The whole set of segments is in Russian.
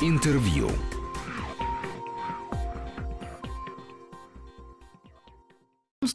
Интервью.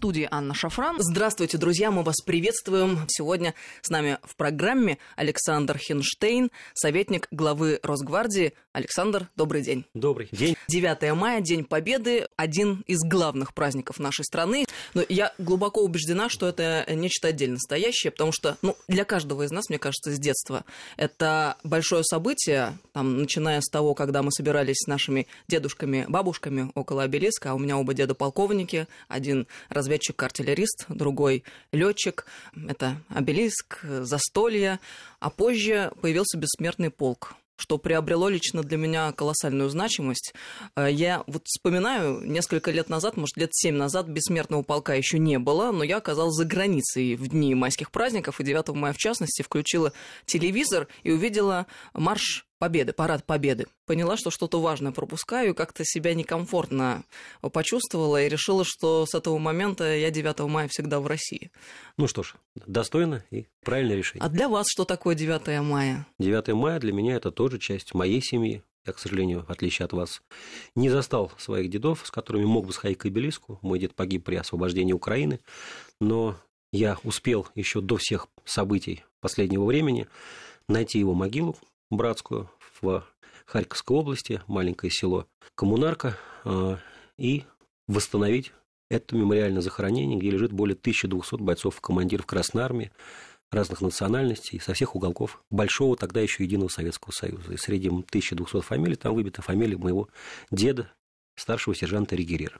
Студии Анна Шафран. Здравствуйте, друзья, мы вас приветствуем. Сегодня с нами в программе Александр Хинштейн, советник главы Росгвардии. Александр, добрый день. Добрый день. 9 мая, День Победы, один из главных праздников нашей страны. Но я глубоко убеждена, что это нечто отдельно стоящее, потому что ну, для каждого из нас, мне кажется, с детства это большое событие, там, начиная с того, когда мы собирались с нашими дедушками, бабушками около обелиска, а у меня оба деда полковники, один разведчик-артиллерист, другой летчик. Это обелиск, застолье. А позже появился бессмертный полк что приобрело лично для меня колоссальную значимость. Э, я вот вспоминаю, несколько лет назад, может, лет семь назад, бессмертного полка еще не было, но я оказалась за границей в дни майских праздников, и 9 мая, в частности, включила телевизор и увидела марш Победы, парад Победы. Поняла, что что-то важное пропускаю, как-то себя некомфортно почувствовала и решила, что с этого момента я 9 мая всегда в России. Ну что ж, достойно и правильное решение. А для вас что такое 9 мая? 9 мая для меня это тоже часть моей семьи. Я, к сожалению, в отличие от вас, не застал своих дедов, с которыми мог бы сходить к обелиску. Мой дед погиб при освобождении Украины, но я успел еще до всех событий последнего времени найти его могилу, братскую в Харьковской области, маленькое село Коммунарка, э, и восстановить это мемориальное захоронение, где лежит более 1200 бойцов командиров Красной Армии разных национальностей со всех уголков большого тогда еще единого Советского Союза. И среди 1200 фамилий там выбита фамилия моего деда, старшего сержанта Ригерера.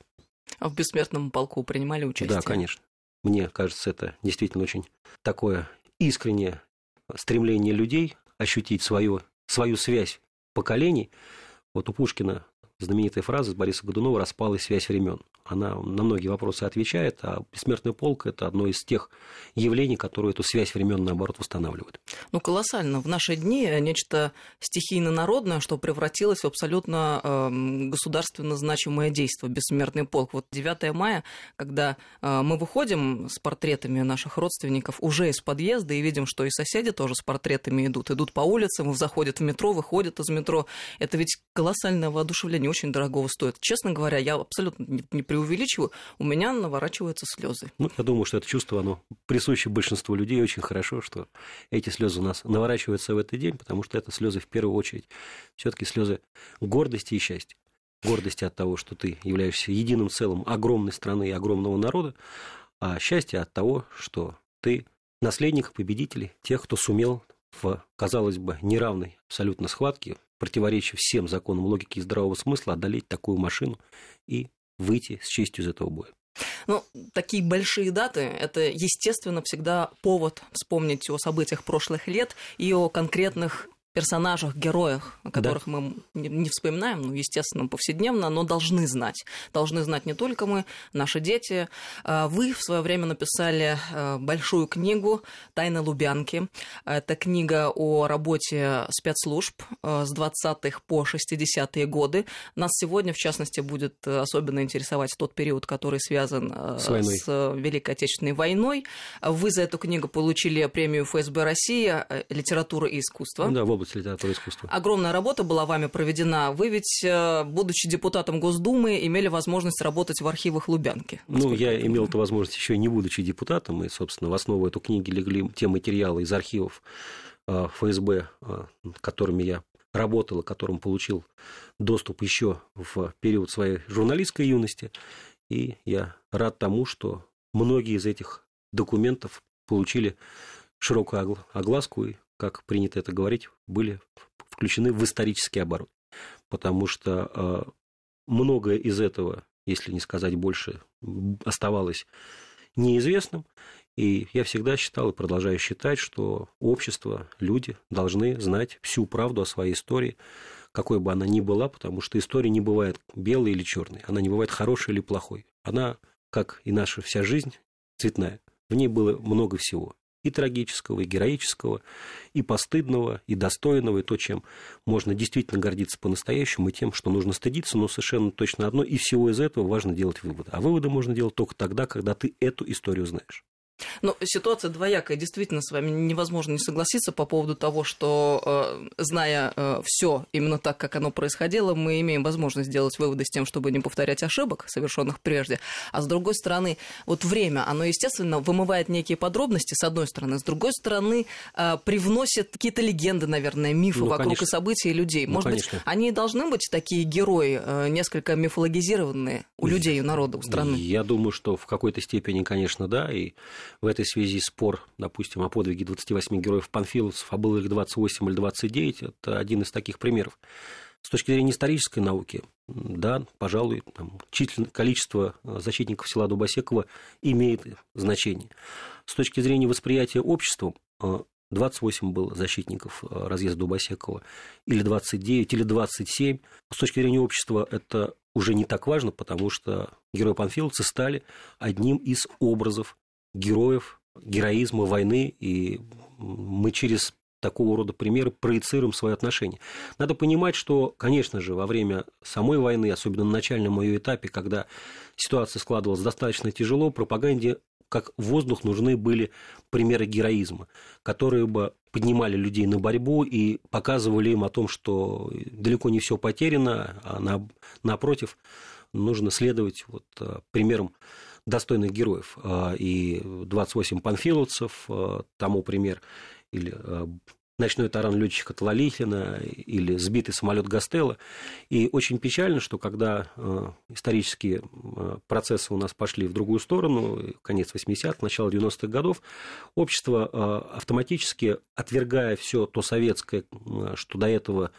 А в бессмертном полку принимали участие? Да, конечно. Мне кажется, это действительно очень такое искреннее стремление людей ощутить свою, свою связь поколений. Вот у Пушкина знаменитая фраза Бориса Годунова «распалась связь времен» она на многие вопросы отвечает, а бессмертный полк – это одно из тех явлений, которые эту связь времен, наоборот, восстанавливают. Ну, колоссально. В наши дни нечто стихийно-народное, что превратилось в абсолютно э, государственно значимое действие, бессмертный полк. Вот 9 мая, когда э, мы выходим с портретами наших родственников уже из подъезда и видим, что и соседи тоже с портретами идут, идут по улицам, заходят в метро, выходят из метро, это ведь колоссальное воодушевление, очень дорогого стоит. Честно говоря, я абсолютно не преувеличиваю, у меня наворачиваются слезы. Ну, я думаю, что это чувство, оно присуще большинству людей. Очень хорошо, что эти слезы у нас наворачиваются в этот день, потому что это слезы в первую очередь все-таки слезы гордости и счастья. Гордости от того, что ты являешься единым целым огромной страны и огромного народа, а счастье от того, что ты наследник победителей, тех, кто сумел в, казалось бы, неравной абсолютно схватке, противоречия всем законам логики и здравого смысла, одолеть такую машину и выйти с честью из этого боя. Ну, такие большие даты – это, естественно, всегда повод вспомнить о событиях прошлых лет и о конкретных персонажах, героях, о которых да. мы не вспоминаем, ну, естественно, повседневно, но должны знать. Должны знать не только мы, наши дети. А, вы в свое время написали а, большую книгу «Тайны Лубянки». Это книга о работе спецслужб а, с 20-х по 60-е годы. Нас сегодня, в частности, будет особенно интересовать тот период, который связан с, с Великой Отечественной войной. Вы за эту книгу получили премию ФСБ России «Литература и искусство». Да, в области литературы и искусства. Огромная работа была вами проведена. Вы ведь, э, будучи депутатом Госдумы, имели возможность работать в архивах Лубянки. Ну, я имел эту возможность еще не будучи депутатом, и, собственно, в основу этой книги легли те материалы из архивов э, ФСБ, э, которыми я работал, и которым получил доступ еще в период своей журналистской юности. И я рад тому, что многие из этих документов получили широкую огласку и как принято это говорить, были включены в исторический оборот. Потому что э, многое из этого, если не сказать больше, оставалось неизвестным. И я всегда считал и продолжаю считать, что общество, люди должны знать всю правду о своей истории, какой бы она ни была, потому что история не бывает белой или черной, она не бывает хорошей или плохой. Она, как и наша вся жизнь, цветная. В ней было много всего и трагического, и героического, и постыдного, и достойного, и то, чем можно действительно гордиться по-настоящему, и тем, что нужно стыдиться, но совершенно точно одно, и всего из этого важно делать выводы. А выводы можно делать только тогда, когда ты эту историю знаешь. Но ситуация двоякая. Действительно, с вами невозможно не согласиться по поводу того, что, э, зная э, все именно так, как оно происходило, мы имеем возможность сделать выводы с тем, чтобы не повторять ошибок, совершенных прежде. А с другой стороны, вот время, оно, естественно, вымывает некие подробности, с одной стороны. С другой стороны, э, привносит какие-то легенды, наверное, мифы ну, вокруг конечно. и событий и людей. Ну, Может конечно. быть, они должны быть такие герои, несколько мифологизированные у людей, у народа, у страны? Я думаю, что в какой-то степени, конечно, да, и в этой связи спор, допустим, о подвиге 28 героев панфиловцев, а было их 28 или 29, это один из таких примеров. С точки зрения исторической науки, да, пожалуй, там, количество э, защитников села Дубосекова имеет значение. С точки зрения восприятия обществом, 28 э, было защитников э, разъезда Дубосекова, или 29, или 27. С точки зрения общества это уже не так важно, потому что герои панфиловцы стали одним из образов героев, героизма войны, и мы через такого рода примеры проецируем свои отношения. Надо понимать, что, конечно же, во время самой войны, особенно на начальном ее этапе, когда ситуация складывалась достаточно тяжело, пропаганде как воздух нужны были примеры героизма, которые бы поднимали людей на борьбу и показывали им о том, что далеко не все потеряно, а на, напротив, нужно следовать вот э, примерам достойных героев. А, и 28 панфиловцев, а, тому пример, или а, ночной таран летчика Талалихина или сбитый самолет Гастелла. И очень печально, что когда исторические процессы у нас пошли в другую сторону, конец 80-х, начало 90-х годов, общество автоматически, отвергая все то советское, что до этого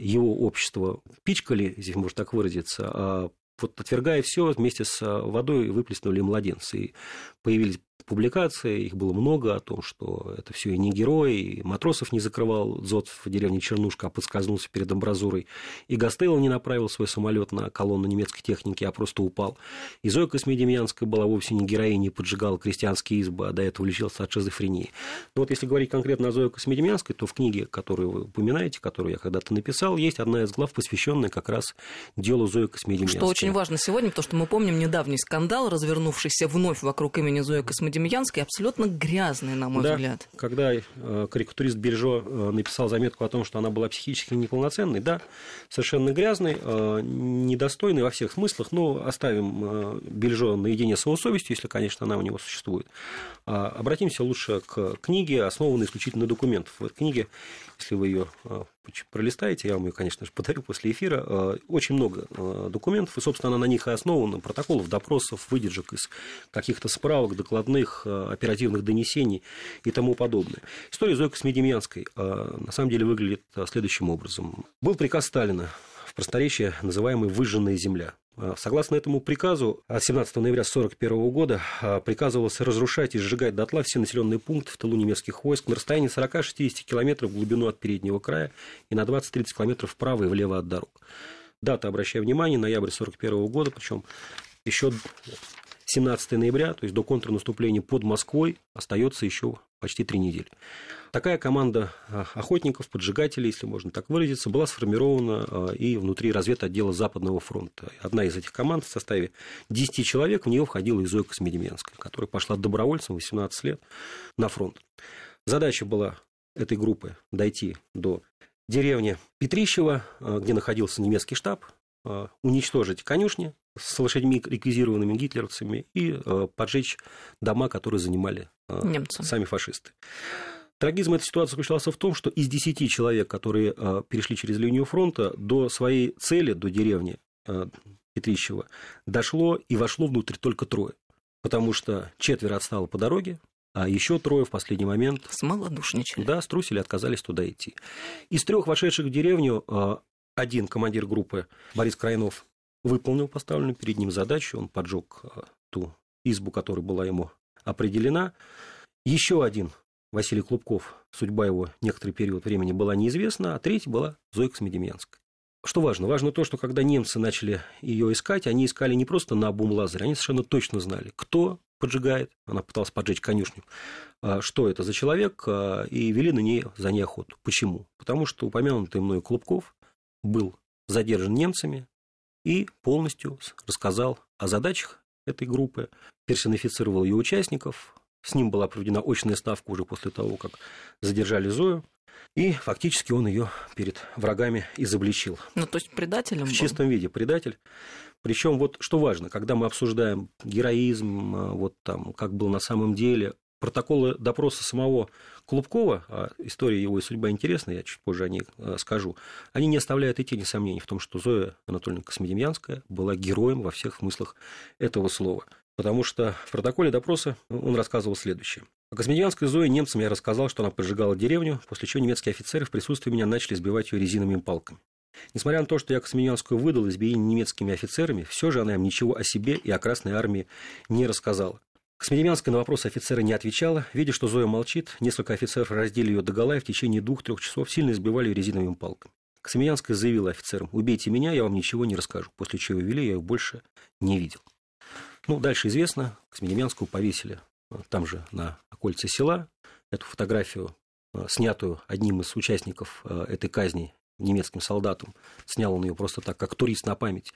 его общество пичкали, здесь можно так выразиться, вот отвергая все, вместе с э, водой выплеснули младенцы. И появились публикации, их было много, о том, что это все и не герой, и матросов не закрывал Зод в деревне Чернушка, а подскользнулся перед амбразурой, и Гастелло не направил свой самолет на колонну немецкой техники, а просто упал. И Зоя Космедемьянская была вовсе не героиней, поджигала крестьянские избы, а до этого лечилась от шизофрении. Но вот если говорить конкретно о Зое Космедемьянской, то в книге, которую вы упоминаете, которую я когда-то написал, есть одна из глав, посвященная как раз делу Зои Космедемьянской. Что очень важно сегодня, потому что мы помним недавний скандал, развернувшийся вновь вокруг имени Зои Космедемьянской, Демьянской абсолютно грязный, на мой да, взгляд. Когда э, карикатурист Бельжо э, написал заметку о том, что она была психически неполноценной, да, совершенно грязной, э, недостойной во всех смыслах, но оставим Бельжо наедине с его совестью, если, конечно, она у него существует. А обратимся лучше к книге, основанной исключительно на документах. В этой книге, если вы ее пролистаете, я вам ее, конечно же, подарю после эфира, очень много документов, и, собственно, она на них и основана, протоколов, допросов, выдержек из каких-то справок, докладных, э, оперативных донесений и тому подобное. История Зои Космедемьянской на самом деле выглядит следующим образом. Был приказ Сталина в просторечии, называемый «выжженная земля». Согласно этому приказу, от 17 ноября 1941 года приказывалось разрушать и сжигать дотла все населенные пункты в тылу немецких войск на расстоянии 40-60 километров в глубину от переднего края и на 20-30 километров вправо и влево от дорог. Дата, обращаю внимание, ноябрь 1941 года, причем еще 17 ноября, то есть до контрнаступления под Москвой, остается еще почти три недели. Такая команда а, охотников, поджигателей, если можно так выразиться, была сформирована а, и внутри разведотдела Западного фронта. Одна из этих команд в составе 10 человек, в нее входила и Зоя Космедемьянская, которая пошла добровольцем 18 лет на фронт. Задача была этой группы дойти до деревни Петрищева, где находился немецкий штаб, уничтожить конюшни, с лошадьми, реквизированными гитлеровцами, и э, поджечь дома, которые занимали э, Немцы. сами фашисты. Трагизм этой ситуации заключался в том, что из 10 человек, которые э, перешли через линию фронта, до своей цели, до деревни Петрищева, дошло и вошло внутрь только трое. Потому что четверо отстало по дороге, а еще трое в последний момент... Смолодушничали. Да, струсили, отказались туда идти. Из трех вошедших в деревню один командир группы Борис Крайнов выполнил поставленную перед ним задачу, он поджег э, ту избу, которая была ему определена. Еще один, Василий Клубков, судьба его некоторый период времени была неизвестна, а третий была Зойка Смедемьянская. Что важно? Важно то, что когда немцы начали ее искать, они искали не просто на бум лазере, они совершенно точно знали, кто поджигает, она пыталась поджечь конюшню, а что это за человек, а, и вели на ней за ней охоту. Почему? Потому что упомянутый мною Клубков был задержан немцами, и полностью рассказал о задачах этой группы, персонифицировал ее участников, С ним была проведена очная ставка уже после того, как задержали Зою. И фактически он ее перед врагами изобличил. Ну, то есть предателем В был? чистом виде предатель. Причем вот что важно, когда мы обсуждаем героизм, а, вот там, как был на самом деле, протоколы допроса самого Клубкова, а история его и судьба интересна, я чуть позже о ней а, скажу, они не оставляют и тени сомнений в том, что Зоя Анатольевна Космодемьянская была героем во всех смыслах этого слова. Потому что в протоколе допроса он рассказывал следующее. О Космедемьянской Зое немцам я рассказал, что она поджигала деревню, после чего немецкие офицеры в присутствии меня начали сбивать ее резиновыми палками. Несмотря на то, что я Космедемьянскую выдал избиение немецкими офицерами, все же она им ничего о себе и о Красной Армии не рассказала. Космедемьянская на вопросы офицера не отвечала. Видя, что Зоя молчит, несколько офицеров раздели ее догола и в течение двух-трех часов сильно избивали ее резиновыми палками. Космедемьянская заявила офицерам, убейте меня, я вам ничего не расскажу, после чего вели, я ее больше не видел. Ну, дальше известно, Космедемьянскую повесили э, там же на окольце села. Эту фотографию, э, снятую одним из участников э, этой казни, немецким солдатом, снял он ее просто так, как турист на память.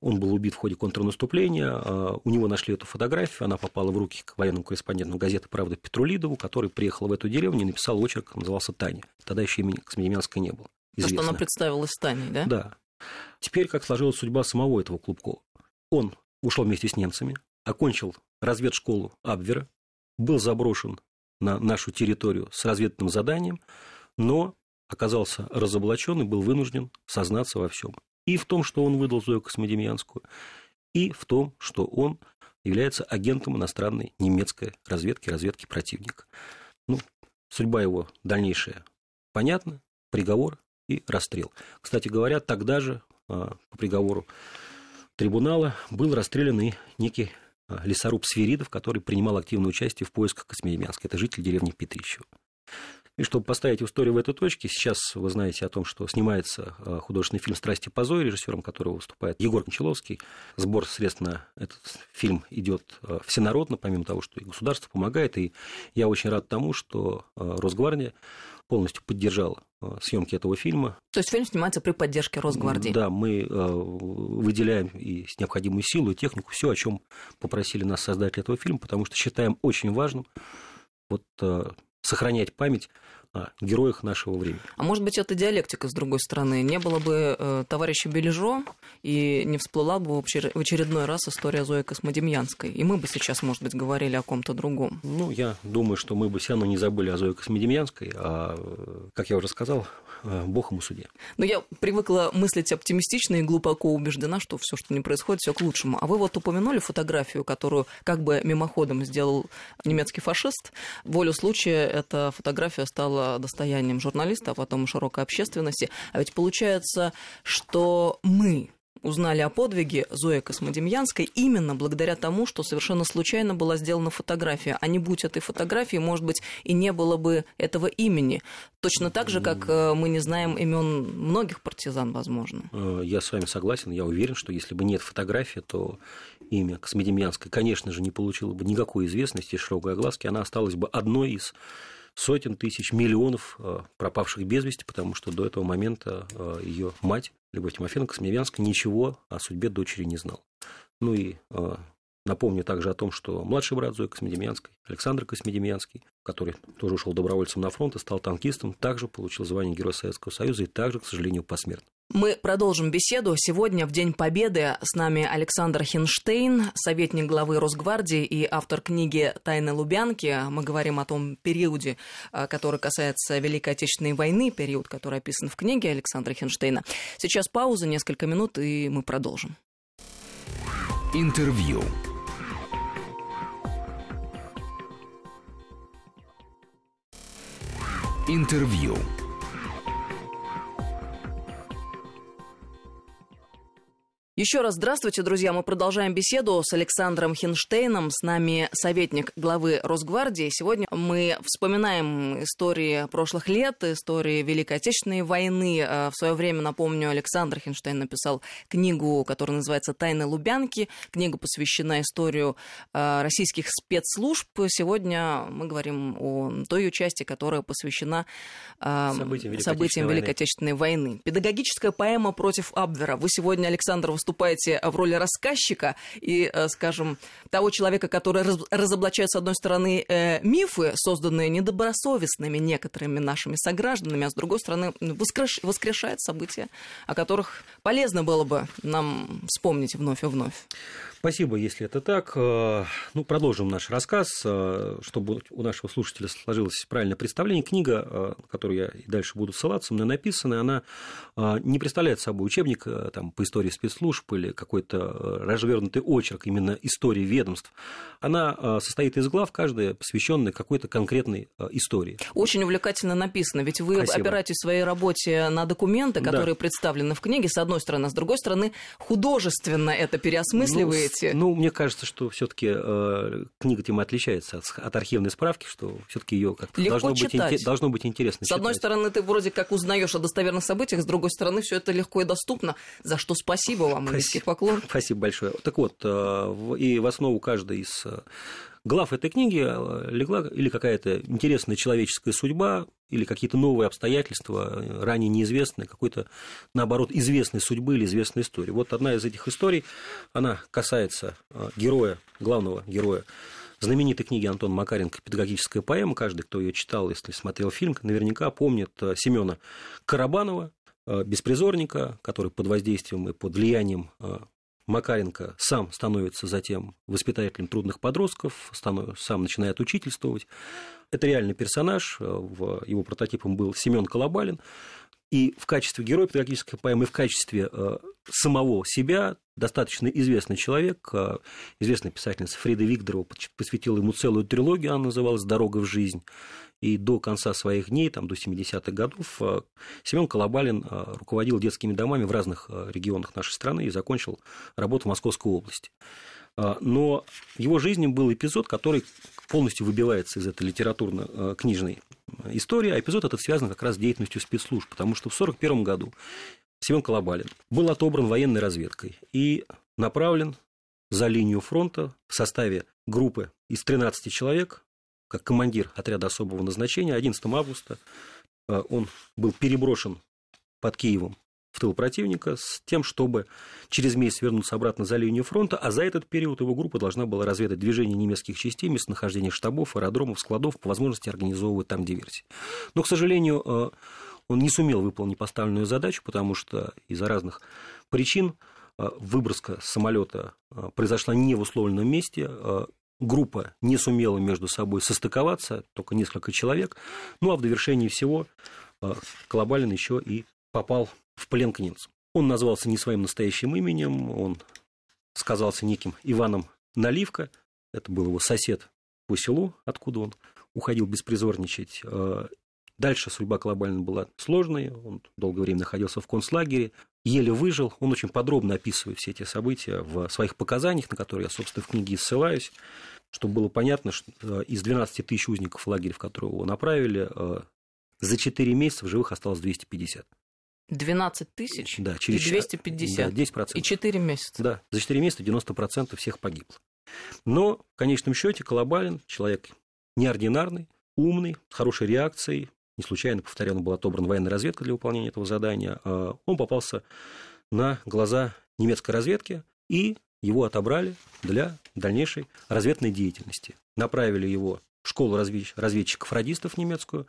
Он был убит в ходе контрнаступления, у него нашли эту фотографию, она попала в руки к военному корреспонденту газеты «Правда» Петрулидову, который приехал в эту деревню и написал очерк, назывался «Таня». Тогда еще имени Космедемьянской не было. Известно. То, что она представилась Таней, да? Да. Теперь, как сложилась судьба самого этого Клубкова. Он ушел вместе с немцами, окончил разведшколу Абвера, был заброшен на нашу территорию с разведным заданием, но оказался разоблачен и был вынужден сознаться во всем. И в том, что он выдал Зою Космодемьянскую, и в том, что он является агентом иностранной немецкой разведки, разведки противника. Ну, судьба его дальнейшая понятна, приговор и расстрел. Кстати говоря, тогда же а, по приговору трибунала был расстрелян и некий а, лесоруб Сверидов, который принимал активное участие в поисках Космедемьянска. Это житель деревни Петрищево. И чтобы поставить историю в этой точке, сейчас вы знаете о том, что снимается а, художественный фильм «Страсти по Зое», режиссером которого выступает Егор Кончаловский. Сбор средств на этот фильм идет а, всенародно, помимо того, что и государство помогает. И я очень рад тому, что Росгвардия полностью поддержала э, съемки этого фильма. То есть фильм снимается при поддержке Росгвардии? Да, мы э, выделяем и необходимую силу, и технику, все, о чем попросили нас создатели этого фильма, потому что считаем очень важным вот, э, сохранять память о героях нашего времени. А может быть, это диалектика, с другой стороны? Не было бы э, товарища Бележо, и не всплыла бы в очередной раз история Зои Космодемьянской. И мы бы сейчас, может быть, говорили о ком-то другом. Ну, я думаю, что мы бы все равно не забыли о Зое Космодемьянской, а, как я уже сказал, Э, Бог ему судья. Но я привыкла мыслить оптимистично и глубоко убеждена, что все, что не происходит, все к лучшему. А вы вот упомянули фотографию, которую как бы мимоходом сделал немецкий фашист. Волю случая эта фотография стала достоянием журналиста, а потом и широкой общественности. А ведь получается, что мы узнали о подвиге Зои Космодемьянской именно благодаря тому, что совершенно случайно была сделана фотография. А не будь этой фотографии, может быть, и не было бы этого имени. Точно так же, как э, мы не знаем имен многих партизан, возможно. Э, я с вами согласен. Я уверен, что если бы нет фотографии, то имя Космодемьянской, конечно же, не получило бы никакой известности, широкой огласки. Она осталась бы одной из сотен тысяч, миллионов э, пропавших без вести, потому что до этого момента ее мать Любовь Тимофеевна Космевянская ничего о судьбе дочери не знал. Ну и э, напомню также о том, что младший брат Зои Космедемьянской, Александр Космедемьянский, который тоже ушел добровольцем на фронт и стал танкистом, также получил звание Героя Советского Союза и также, к сожалению, посмертно. Мы продолжим беседу. Сегодня, в День Победы, с нами Александр Хинштейн, советник главы Росгвардии и автор книги «Тайны Лубянки». Мы говорим о том периоде, э, который касается Великой Отечественной войны, период, который описан в книге Александра Хинштейна. Сейчас пауза, несколько минут, и мы продолжим. Интервью. Интервью. Еще раз здравствуйте, друзья. Мы продолжаем беседу с Александром Хинштейном. С нами советник главы Росгвардии. Сегодня мы вспоминаем истории прошлых лет, истории Великой Отечественной войны. Э, в свое время, напомню, Александр Хинштейн написал книгу, которая называется «Тайны Лубянки». Книга посвящена историю э, российских спецслужб. Сегодня мы говорим о той ее части, которая посвящена э, событиям Великой, событиям Великой Отечественной войны. Педагогическая поэма против Абвера. Вы сегодня, Александр, выступаете выступаете в роли рассказчика и, скажем, того человека, который разоблачает, с одной стороны, мифы, созданные недобросовестными некоторыми нашими согражданами, а с другой стороны, воскрешает события, о которых полезно было бы нам вспомнить вновь и вновь. Спасибо, если это так. Э, ну, продолжим наш рассказ, э, чтобы у нашего слушателя сложилось правильное представление. Книга, э, на которую я и дальше буду ссылаться, мной написана, она не представляет собой учебник там, по истории спецслужб или какой-то развернутый очерк именно истории ведомств. Она состоит из глав, каждая посвященная какой-то конкретной истории. Очень увлекательно написано, ведь вы Спасибо. опираетесь в своей работе на документы, которые да. представлены в книге, с одной стороны, с другой стороны, художественно это переосмысливаете. Ну, делаете? Ну, мне кажется, что все-таки э, книга тем отличается от, от архивной справки, что все-таки ее как-то должно читать. быть, должно быть интересно. С читать. одной стороны, ты вроде как узнаешь о достоверных событиях, с другой стороны, все это легко и доступно. За что спасибо вам, низкий поклон. Спасибо большое. Так вот, э, и в основу каждой из э, глав этой книги э, легла или какая-то интересная человеческая судьба, или какие-то новые обстоятельства, э, ранее неизвестные, какой-то, наоборот, известной судьбы или известной истории. Вот одна из этих историй, она касается э, героя, главного героя знаменитой книги Антона Макаренко «Педагогическая поэма». Каждый, кто ее читал, если смотрел фильм, наверняка помнит Семена Карабанова, беспризорника, который под воздействием и под влиянием Макаренко сам становится затем воспитателем трудных подростков, сам начинает учительствовать. Это реальный персонаж, э, его прототипом был Семен Колобалин. И в качестве героя педагогической поэмы, и в качестве э, самого себя достаточно известный человек, э, известная писательница Фрида Викторова посвятила ему целую трилогию, она называлась «Дорога в жизнь». И до конца своих дней, там, до 70-х годов, э, Семен Колобалин руководил детскими домами в разных регионах нашей страны и закончил работу в Московской области. Но его жизни был эпизод, который полностью выбивается из этой литературно-книжной истории, а эпизод этот связан как раз с деятельностью спецслужб, потому что в 1941 году Семен Колобалин был отобран военной разведкой и направлен за линию фронта в составе группы из 13 человек, как командир отряда особого назначения. 11 августа э, он был переброшен под Киевом в тыл противника с тем, чтобы через месяц вернуться обратно за линию фронта, а за этот период его группа должна была разведать движение немецких частей, местонахождение штабов, аэродромов, складов, по возможности организовывать там диверсии. Но, к сожалению, э, он не сумел выполнить поставленную задачу, потому что из-за разных причин э, выброска самолета произошла не в условленном месте, группа не сумела между собой состыковаться, только несколько человек, ну а в довершении всего Колобалин еще и попал в плен к немцам. Он назвался не своим настоящим именем, он сказался неким Иваном Наливка, это был его сосед по селу, откуда он уходил беспризорничать. Дальше судьба Колобалина была сложной, он долгое время находился в концлагере, еле выжил, он очень подробно описывает все эти события в своих показаниях, на которые я, собственно, в книге ссылаюсь, чтобы было понятно, что э, из 12 тысяч узников лагеря, в которые его направили, э, за 4 месяца в живых осталось 250. 12 тысяч да, через, и 250. Да, 10%. И 4 месяца. Да, за 4 месяца 90% всех погибло. Но в конечном счете Колобалин человек неординарный, умный, с хорошей реакцией, не случайно, повторяю, он был отобран военной разведкой для выполнения этого задания, а он попался на глаза немецкой разведки, и его отобрали для дальнейшей разведной деятельности. Направили его в школу разведчиков-радистов немецкую,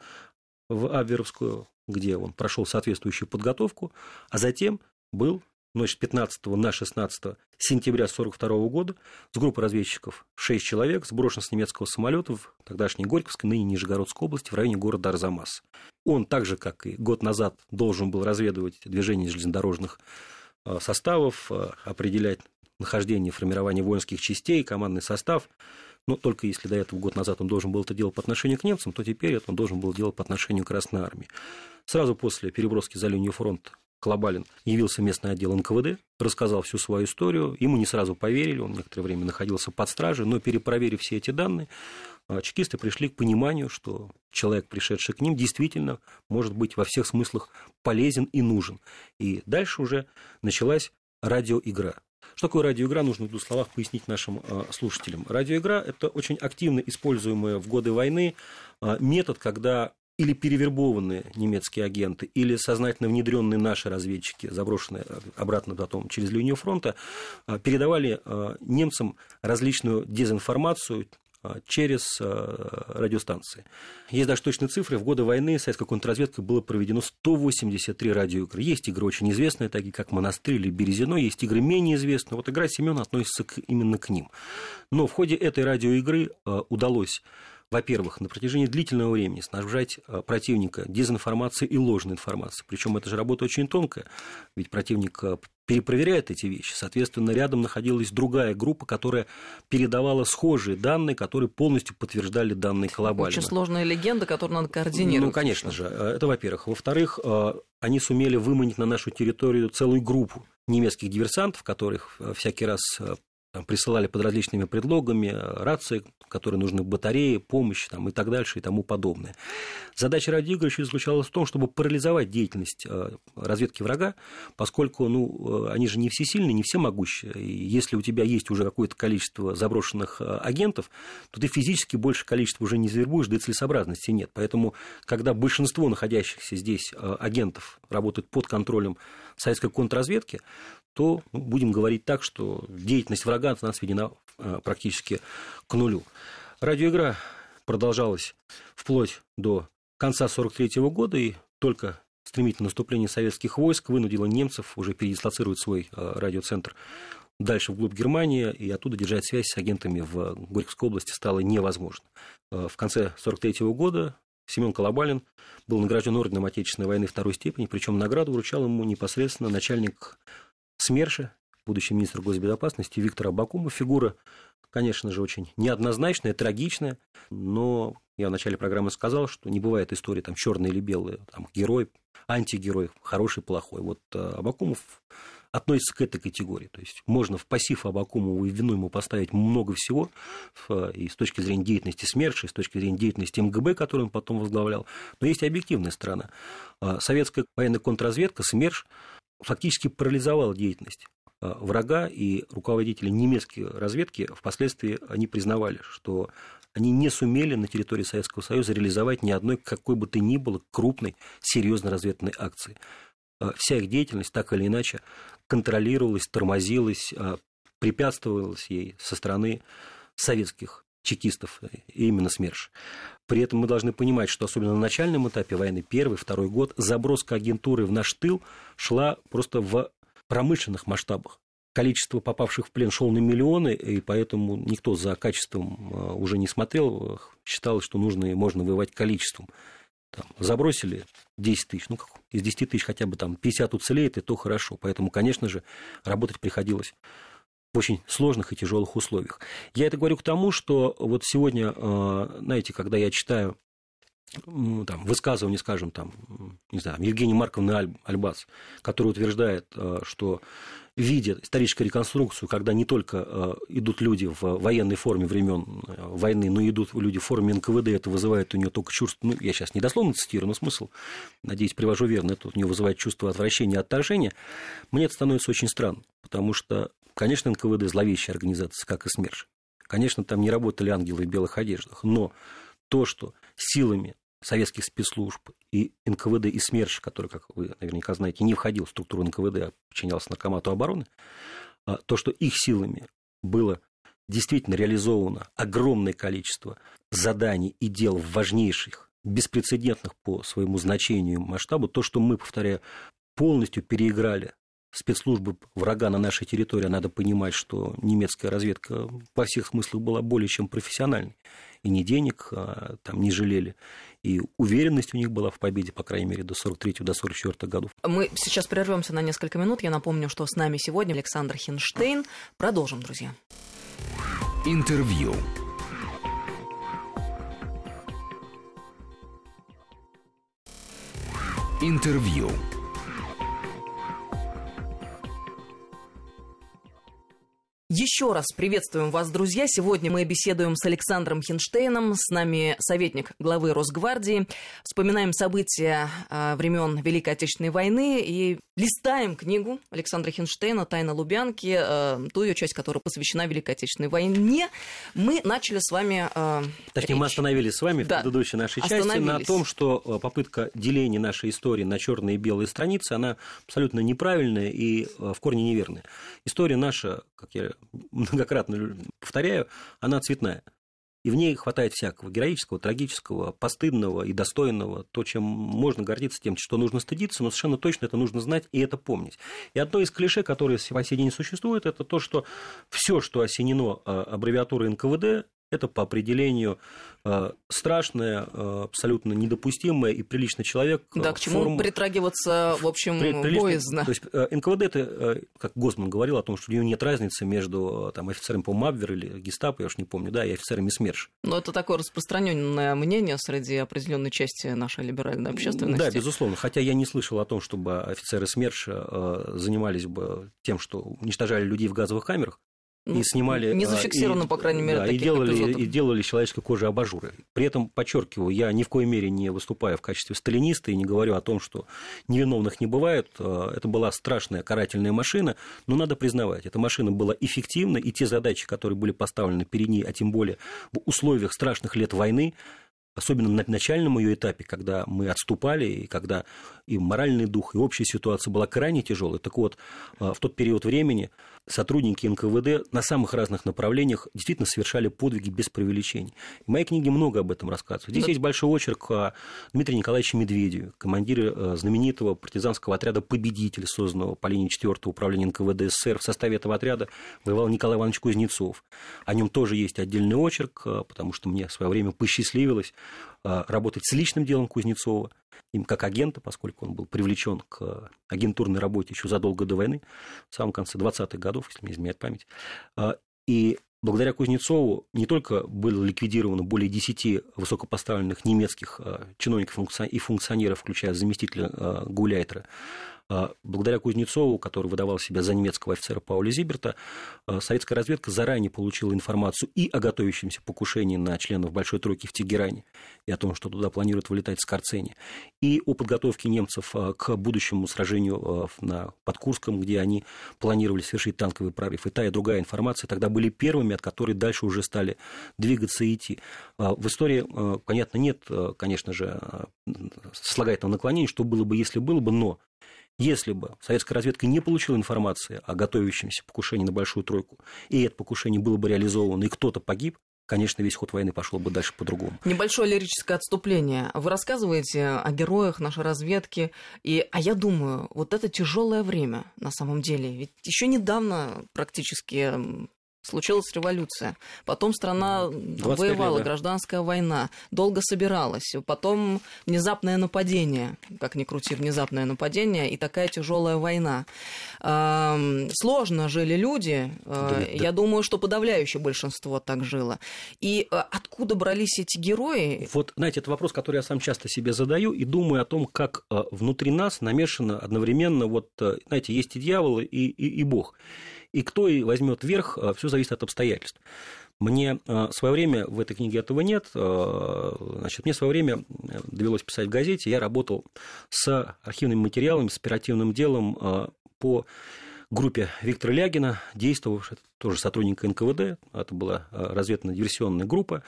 в Абверовскую, где он прошел соответствующую подготовку, а затем был ночь 15 на 16 сентября 1942 года с группой разведчиков 6 человек сброшен с немецкого самолета в тогдашней Горьковской, ныне Нижегородской области в районе города Арзамас. Он, так же, как и год назад, должен был разведывать движение железнодорожных э, составов, э, определять нахождение, формирование воинских частей, командный состав – но только если до этого год назад он должен был это делать по отношению к немцам, то теперь это он должен был делать по отношению к Красной Армии. Сразу после переброски за линию фронта Колобалин явился в местный отдел НКВД, рассказал всю свою историю. Ему не сразу поверили, он некоторое время находился под стражей, но перепроверив все эти данные, а, чекисты пришли к пониманию, что человек, пришедший к ним, действительно может быть во всех смыслах полезен и нужен. И дальше уже началась радиоигра. Что такое радиоигра, нужно в двух словах пояснить нашим а, слушателям. Радиоигра – это очень активно используемый в годы войны а, метод, когда или перевербованные немецкие агенты, или сознательно внедренные наши разведчики, заброшенные обратно потом через линию фронта, передавали немцам различную дезинформацию, через радиостанции. Есть даже точные цифры. В годы войны советской контрразведкой было проведено 183 радиоигры. Есть игры очень известные, такие как «Монастырь» или «Березино», есть игры менее известные. Вот игра Семен относится к, именно к ним. Но в ходе этой радиоигры удалось во-первых, на протяжении длительного времени снабжать противника дезинформацией и ложной информацией. Причем эта же работа очень тонкая, ведь противник перепроверяет эти вещи. Соответственно, рядом находилась другая группа, которая передавала схожие данные, которые полностью подтверждали данные Колобалина. Очень сложная легенда, которую надо координировать. Ну, конечно же. Э, это во-первых. Во-вторых, э, они сумели выманить на нашу территорию целую группу немецких диверсантов, которых э, всякий раз присылали под различными предлогами, рации, которые нужны батареи, помощь там, и так дальше и тому подобное. Задача Ради Игоревича заключалась в том, чтобы парализовать деятельность э, разведки врага, поскольку ну, э, они же не всесильны, не все могущие. И если у тебя есть уже какое-то количество заброшенных э, агентов, то ты физически больше количества уже не завербуешь, да и целесообразности нет. Поэтому, когда большинство находящихся здесь агентов работает под контролем советской контрразведки, то ну, будем говорить так, что деятельность врага от нас сведена э, практически к нулю. Радиоигра продолжалась вплоть до конца 1943 года, и только стремительное наступление советских войск вынудило немцев уже передислоцировать свой э, радиоцентр дальше вглубь Германии, и оттуда держать связь с агентами в Горьковской области стало невозможно. Э, в конце 1943 года Семен Колобалин был награжден орденом Отечественной войны второй степени, причем награду вручал ему непосредственно начальник СМЕРШа, будущий министр госбезопасности Виктор Абакумов. Фигура, конечно же, очень неоднозначная, трагичная, но я в начале программы сказал, что не бывает истории там черные или белые, там герой, антигерой, хороший, плохой. Вот э, Абакумов относится к этой категории. То есть можно в пассив Абакумову и вину ему поставить много всего, и с точки зрения деятельности СМЕРШа, и с точки зрения деятельности МГБ, которую он потом возглавлял. Но есть и объективная сторона. А советская военная контрразведка, СМЕРШ, фактически парализовал деятельность э, врага, и руководители немецкой разведки впоследствии они признавали, что они не сумели на территории Советского Союза реализовать ни одной какой бы то ни было крупной, серьезной разведной акции. Э, вся их деятельность так или иначе контролировалась, тормозилась, э, препятствовалась ей со стороны советских чекистов, именно СМЕРШ. При этом мы должны понимать, что особенно на начальном этапе войны, первый, второй год, заброска агентуры в наш тыл шла просто в промышленных масштабах. Количество попавших в плен шло на миллионы, и поэтому никто за качеством а, уже не смотрел. Считалось, что нужно и можно воевать количеством. Там, забросили 10 тысяч, ну, как, из 10 тысяч хотя бы там 50 уцелеет, и то хорошо. Поэтому, конечно же, работать приходилось в очень сложных и тяжелых условиях. Я это говорю к тому, что вот сегодня, э, знаете, когда я читаю там, высказывание, скажем, там, не знаю, Евгения Марковны Аль, Альбац, который утверждает, э, что видя историческую реконструкцию, когда не только э, идут люди в военной форме времен войны, но идут люди в форме НКВД, это вызывает у нее только чувство, ну, я сейчас не дословно цитирую, но смысл, надеюсь, привожу верно, это у нее вызывает чувство отвращения, отторжения, мне это становится очень странно, потому что Конечно, НКВД зловещая организация, как и СМЕРШ. Конечно, там не работали ангелы в белых одеждах, но то, что силами советских спецслужб и НКВД и СМЕРШ, который, как вы наверняка знаете, не входил в структуру НКВД, а подчинялся Наркомату обороны, а то, что их силами было действительно реализовано огромное количество заданий и дел важнейших, беспрецедентных по своему значению и масштабу, то, что мы, повторяю, полностью переиграли спецслужбы врага на нашей территории, надо понимать, что немецкая разведка во всех смыслах была более чем профессиональной. И ни денег а, там не жалели, и уверенность у них была в победе, по крайней мере, до 43-44 до 44 годов. Мы сейчас прервемся на несколько минут. Я напомню, что с нами сегодня Александр Хинштейн. Продолжим, друзья. Интервью. Интервью. Еще раз приветствуем вас, друзья. Сегодня мы беседуем с Александром Хинштейном, с нами советник главы Росгвардии. Вспоминаем события э, времен Великой Отечественной войны и листаем книгу Александра Хинштейна «Тайна Лубянки», э, ту ее часть, которая посвящена Великой Отечественной войне. Мы начали с вами... Э, Точнее, речь. мы остановились с вами да. в предыдущей нашей части на том, что попытка деления нашей истории на черные и белые страницы, она абсолютно неправильная и в корне неверная. История наша, как я многократно повторяю, она цветная. И в ней хватает всякого героического, трагического, постыдного и достойного, то, чем можно гордиться, тем, что нужно стыдиться, но совершенно точно это нужно знать и это помнить. И одно из клише, которое по сей день существует, это то, что все, что осенено а, аббревиатурой НКВД, это по определению э, страшное, э, абсолютно недопустимое и приличный человек. Да, э, к чему форму... притрагиваться, в общем, При, боязно. То есть НКВД это, как Госман говорил о том, что у него нет разницы между там, офицерами по Мабвер или Гестапо, я уж не помню, да, и офицерами СМЕРШ. Но это такое распространенное мнение среди определенной части нашей либеральной общественности. Да, безусловно. Хотя я не слышал о том, чтобы офицеры СМЕРШ занимались бы тем, что уничтожали людей в газовых камерах и ну, снимали... Не а, зафиксировано, и, по крайней мере, да, и делали, и делали человеческой кожи абажуры. При этом, подчеркиваю, я ни в коей мере не выступаю в качестве сталиниста и не говорю о том, что невиновных не бывает. А, это была страшная карательная машина, но надо признавать, эта машина была эффективна, и те задачи, которые были поставлены перед ней, а тем более в условиях страшных лет войны, особенно на начальном ее этапе, когда мы отступали, и когда и моральный дух, и общая ситуация была крайне тяжелой. Так вот, а, в тот период времени сотрудники НКВД на самых разных направлениях действительно совершали подвиги без преувеличений. В моей книге много об этом рассказывается. Здесь да. есть большой очерк о Дмитрии Николаевиче Медведеве, командире а, знаменитого партизанского отряда «Победитель», созданного по линии 4 управления НКВД СССР. В составе этого отряда воевал Николай Иванович Кузнецов. О нем тоже есть отдельный очерк, а, потому что мне в свое время посчастливилось работать с личным делом Кузнецова им как агента, поскольку он был привлечен к агентурной работе еще задолго до войны, в самом конце 20-х годов, если мне изменяет память. А, и благодаря Кузнецову не только было ликвидировано более 10 высокопоставленных немецких а, чиновников и функционеров, включая заместителя а, Гуляйтера, благодаря Кузнецову, который выдавал себя за немецкого офицера Пауля Зиберта, а, советская разведка заранее получила информацию и о готовящемся покушении на членов Большой Тройки в Тегеране, и о том, что туда планируют вылетать Скорцени, и о подготовке немцев а, к будущему сражению на, под Курском, где они планировали совершить танковый прорыв. И та, и другая информация тогда были первыми, от которой дальше уже стали двигаться и идти. В истории, понятно, нет, конечно же, слагательного наклонения, что было бы, если было бы, но если бы советская разведка не получила информации о готовящемся покушении на Большую Тройку, и это покушение было бы реализовано, и кто-то погиб, конечно, весь ход войны пошел бы дальше по-другому. Небольшое лирическое отступление. Вы рассказываете о героях нашей разведки, и, а я думаю, вот это тяжелое время на самом деле. Ведь еще недавно практически Случилась революция. Потом страна воевала, лет, да. гражданская война. Долго собиралась. Потом внезапное нападение. Как ни крути, внезапное нападение. И такая тяжелая война. Сложно жили люди. Да, Я да. думаю, что подавляющее большинство так жило. И э, откуда брались эти герои? Вот, знаете, это вопрос, который я сам часто себе задаю и думаю о том, как э, внутри нас намешано одновременно, вот, э, знаете, есть и дьявол, и, и, и Бог и кто и возьмет верх, э, все зависит от обстоятельств. Мне э, в свое время, в этой книге этого нет, э, значит, мне в свое время довелось писать в газете, я работал с архивными материалами, с оперативным делом по группе Виктора Лягина, действовавшая, тоже сотрудника НКВД, это была э, разведно-диверсионная группа,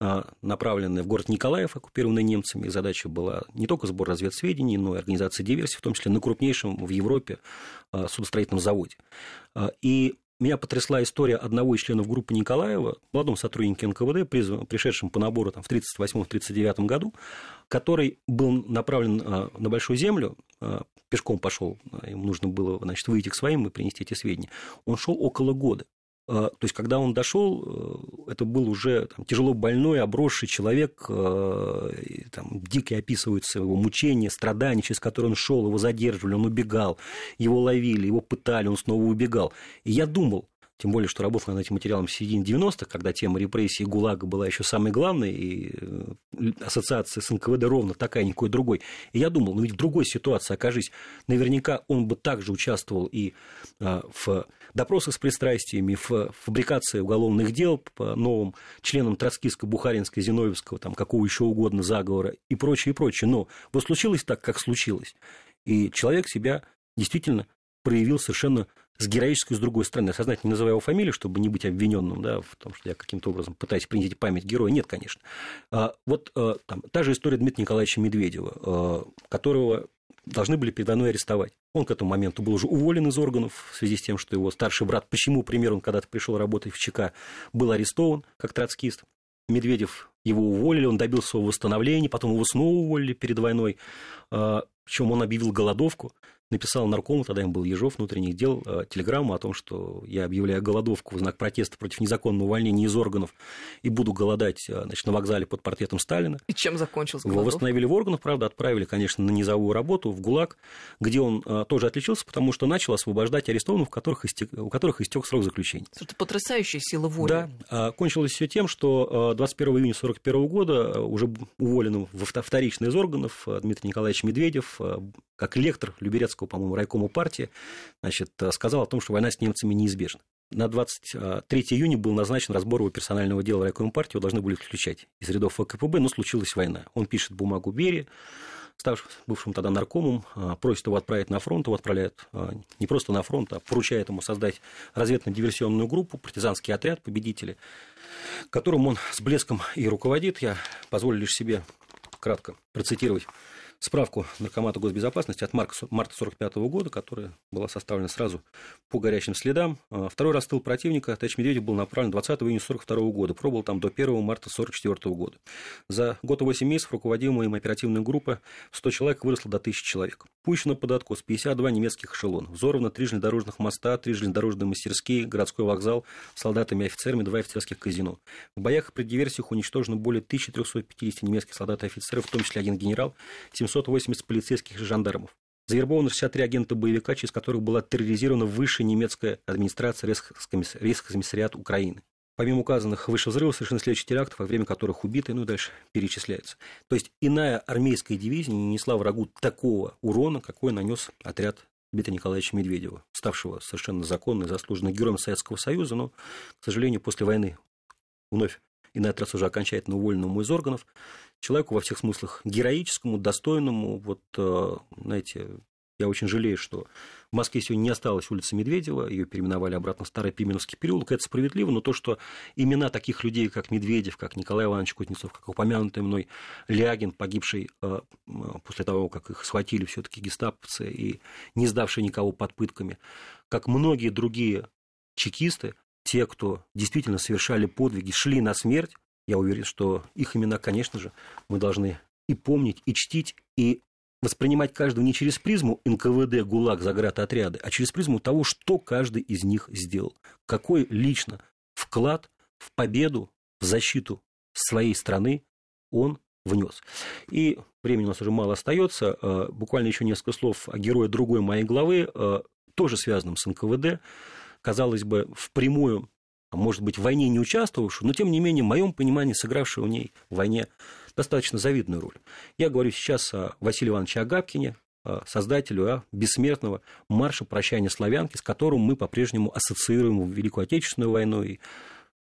э, направленная в город Николаев, оккупированный немцами. И задача была не только сбор разведсведений, но и организация диверсий, в том числе на крупнейшем в Европе э, судостроительном заводе. И меня потрясла история одного из членов группы Николаева, молодом сотруднике НКВД, пришедшем по набору там, в 1938-1939 году, который был направлен на Большую Землю, пешком пошел, ему нужно было значит, выйти к своим и принести эти сведения. Он шел около года. То есть, когда он дошел, это был уже там, тяжело больной, обросший человек, там, дико описываются его мучения, страдания, через которые он шел, его задерживали, он убегал, его ловили, его пытали, он снова убегал. И я думал, тем более, что работал над этим материалом в середине 90-х, когда тема репрессий и ГУЛАГа была еще самой главной, и э, ассоциация с НКВД ровно такая, никакой другой. И я думал, ну ведь в другой ситуации, окажись, наверняка он бы также участвовал и а, в допросах с пристрастиями, в фабрикации уголовных дел по новым членам Троцкистско-Бухаринской, Зиновьевского, там, какого еще угодно заговора и прочее, и прочее. Но вот случилось так, как случилось. И человек себя действительно проявил совершенно с героической с другой стороны. Я сознательно называю его фамилию, чтобы не быть обвиненным да, в том, что я каким-то образом пытаюсь принести память героя. Нет, конечно. А, вот а, там, та же история Дмитрия Николаевича Медведева, а, которого должны были передо мной арестовать. Он к этому моменту был уже уволен из органов в связи с тем, что его старший брат, почему, к примеру, он когда-то пришел работать в ЧК, был арестован как троцкист. Медведев его уволили, он добился своего восстановления, потом его снова уволили перед войной, причем он объявил голодовку написал наркому, тогда им был Ежов внутренних дел, э, телеграмму о том, что я объявляю голодовку в знак протеста против незаконного увольнения из органов и буду голодать э, значит, на вокзале под портретом Сталина. И чем закончился голодовка? Его восстановили в органах, правда, отправили, конечно, на низовую работу в ГУЛАГ, где он э, тоже отличился, потому что начал освобождать арестованных, у которых истек, у которых истек срок заключения. Это потрясающая сила воли. Да. А кончилось все тем, что 21 июня 1941 года уже уволенным вторично из органов Дмитрий Николаевич Медведев, как лектор Люберецкого Советского, по-моему, райкому партии, значит, э, сказал о том, что война с немцами неизбежна. На 23 июня был назначен разбор его персонального дела в райкому партии, его должны были исключать из рядов ВКПБ, но случилась война. Он пишет бумагу Берии, ставшим бывшим тогда наркомом, э, просит его отправить на фронт, его отправляют э, не просто на фронт, а поручает ему создать разведно-диверсионную группу, партизанский отряд, победители, которым он с блеском и руководит. Я позволю лишь себе кратко процитировать справку Наркомата госбезопасности от марта 1945 года, которая была составлена сразу по горячим следам. А, второй расстрел противника Тач Медведев был направлен 20 июня 1942 года, пробыл там до 1 марта 1944 года. За год и 8 месяцев руководимая им оперативная группа 100 человек выросла до 1000 человек. Пущено под откос 52 немецких эшелона, взорвано три железнодорожных моста, три железнодорожные мастерские, городской вокзал, солдатами и офицерами, два офицерских казино. В боях при диверсиях уничтожено более 1350 немецких солдат и офицеров, в том числе один генерал, 780 полицейских и жандармов. Завербовано 63 агента боевика, через которых была терроризирована высшая немецкая администрация Рейхскомиссариат Украины. Помимо указанных выше взрывов, совершенно следующих терактов, во время которых убиты, ну и дальше перечисляется. То есть иная армейская дивизия не нанесла врагу такого урона, какой нанес отряд Дмитрия Николаевича Медведева, ставшего совершенно законно и заслуженно героем Советского Союза, но, к сожалению, после войны вновь и на этот раз уже окончательно уволенному из органов, человеку во всех смыслах героическому, достойному, вот, э, знаете, я очень жалею, что в Москве сегодня не осталось улицы Медведева, ее переименовали обратно в Старый Пименовский переулок. Это справедливо, но то, что имена таких людей, как Медведев, как Николай Иванович Кузнецов, как упомянутый мной Лягин, погибший э, после того, как их схватили все таки гестаповцы и не сдавший никого под пытками, как многие другие чекисты, те, кто действительно совершали подвиги, шли на смерть, я уверен, что их имена, конечно же, мы должны и помнить, и чтить, и воспринимать каждого не через призму НКВД, ГУЛАГ, заградотряды, а через призму того, что каждый из них сделал. Какой лично вклад в победу, в защиту своей страны он внес. И времени у нас уже мало остается. Э, буквально еще несколько слов о герое другой моей главы, э, тоже связанном с НКВД. Казалось бы, впрямую может быть, в войне не участвовавшую, но, тем не менее, в моем понимании, сыгравшую в ней в войне достаточно завидную роль. Я говорю сейчас о Василии Ивановиче Агапкине, создателю бессмертного марша прощания славянки, с которым мы по-прежнему ассоциируем Великую Отечественную войну и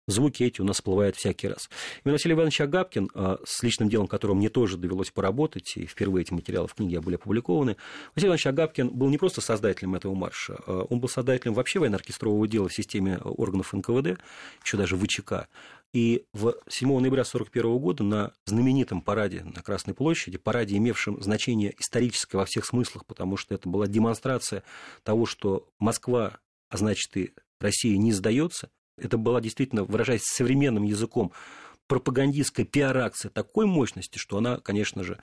звуки эти у нас всплывают всякий раз. Именно Василий Иванович Агапкин, а, с личным делом которым мне тоже довелось поработать, и впервые эти материалы в книге были опубликованы, Василий Иванович Агапкин был не просто создателем этого марша, а, он был создателем вообще военно-оркестрового дела в системе органов НКВД, еще даже ВЧК. И в 7 ноября 1941 года на знаменитом параде на Красной площади, параде, имевшем значение историческое во всех смыслах, потому что это была демонстрация того, что Москва, а значит и Россия не сдается, это была действительно, выражаясь современным языком, пропагандистская пиар-акция такой мощности, что она, конечно же,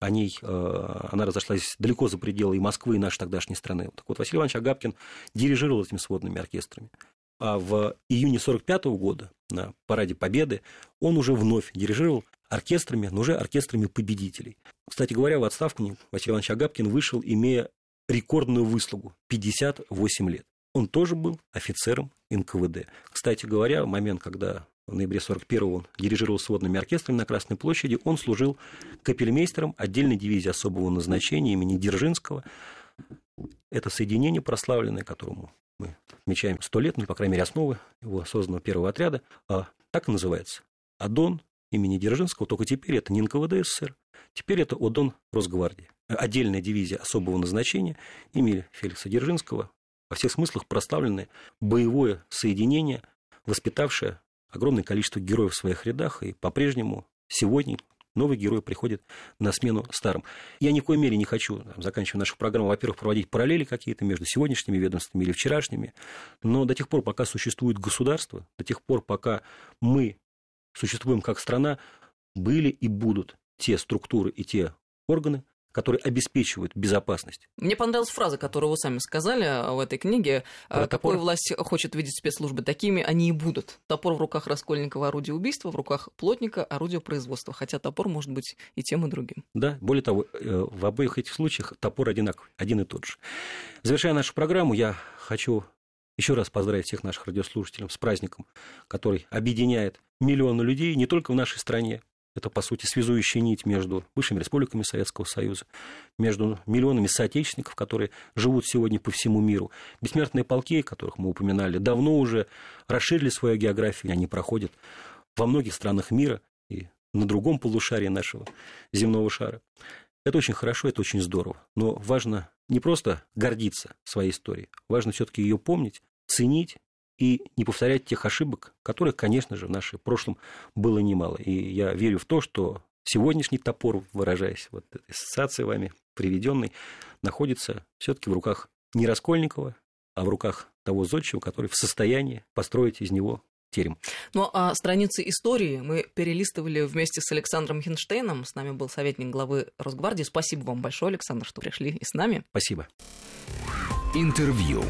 о ней, э, она разошлась далеко за пределы и Москвы, и нашей тогдашней страны. Так вот, Василий Иванович Агапкин дирижировал этими сводными оркестрами. А в июне 1945 года на Параде Победы он уже вновь дирижировал оркестрами, но уже оркестрами победителей. Кстати говоря, в отставку Василий Иванович Агапкин вышел, имея рекордную выслугу – 58 лет. Он тоже был офицером НКВД. Кстати говоря, момент, когда в ноябре 41-го он дирижировал сводными оркестрами на Красной площади, он служил капельмейстером отдельной дивизии особого назначения имени Дзержинского. Это соединение прославленное, которому мы отмечаем сто лет, ну, по крайней мере, основы его созданного первого отряда, а так и называется. Адон имени Дзержинского, только теперь это не НКВД СССР, теперь это ОДОН Росгвардии. Отдельная дивизия особого назначения имени Феликса Дзержинского, во всех смыслах прославленное боевое соединение, воспитавшее огромное количество героев в своих рядах, и по-прежнему сегодня новые герои приходят на смену старым. Я ни в коей мере не хочу, заканчивая нашу программу, во-первых, проводить параллели какие-то между сегодняшними ведомствами или вчерашними, но до тех пор, пока существует государство, до тех пор, пока мы существуем как страна, были и будут те структуры и те органы, которые обеспечивают безопасность. Мне понравилась фраза, которую вы сами сказали а, в этой книге. Про Какую топор? власть хочет видеть спецслужбы такими, они и будут. Топор в руках Раскольникова – орудие убийства, в руках плотника – орудие производства. Хотя топор может быть и тем, и другим. Да, более того, э, в обоих этих случаях топор одинаковый, один и тот же. Завершая нашу программу, я хочу еще раз поздравить всех наших радиослушателей с праздником, который объединяет миллионы людей не только в нашей стране, это, по сути, связующая нить между бывшими республиками Советского Союза, между миллионами соотечественников, которые живут сегодня по всему миру. Бессмертные полки, которых мы упоминали, давно уже расширили свою географию, они проходят во многих странах мира и на другом полушарии нашего земного шара. Это очень хорошо, это очень здорово. Но важно не просто гордиться своей историей, важно все-таки ее помнить, ценить и не повторять тех ошибок, которых, конечно же, в нашем прошлом было немало. И я верю в то, что сегодняшний топор, выражаясь вот этой ассоциацией вами приведенной, находится все-таки в руках не Раскольникова, а в руках того зодчего, который в состоянии построить из него терем. Ну а страницы истории мы перелистывали вместе с Александром Хинштейном. С нами был советник главы Росгвардии. Спасибо вам большое, Александр, что пришли и с нами. Спасибо. Интервью.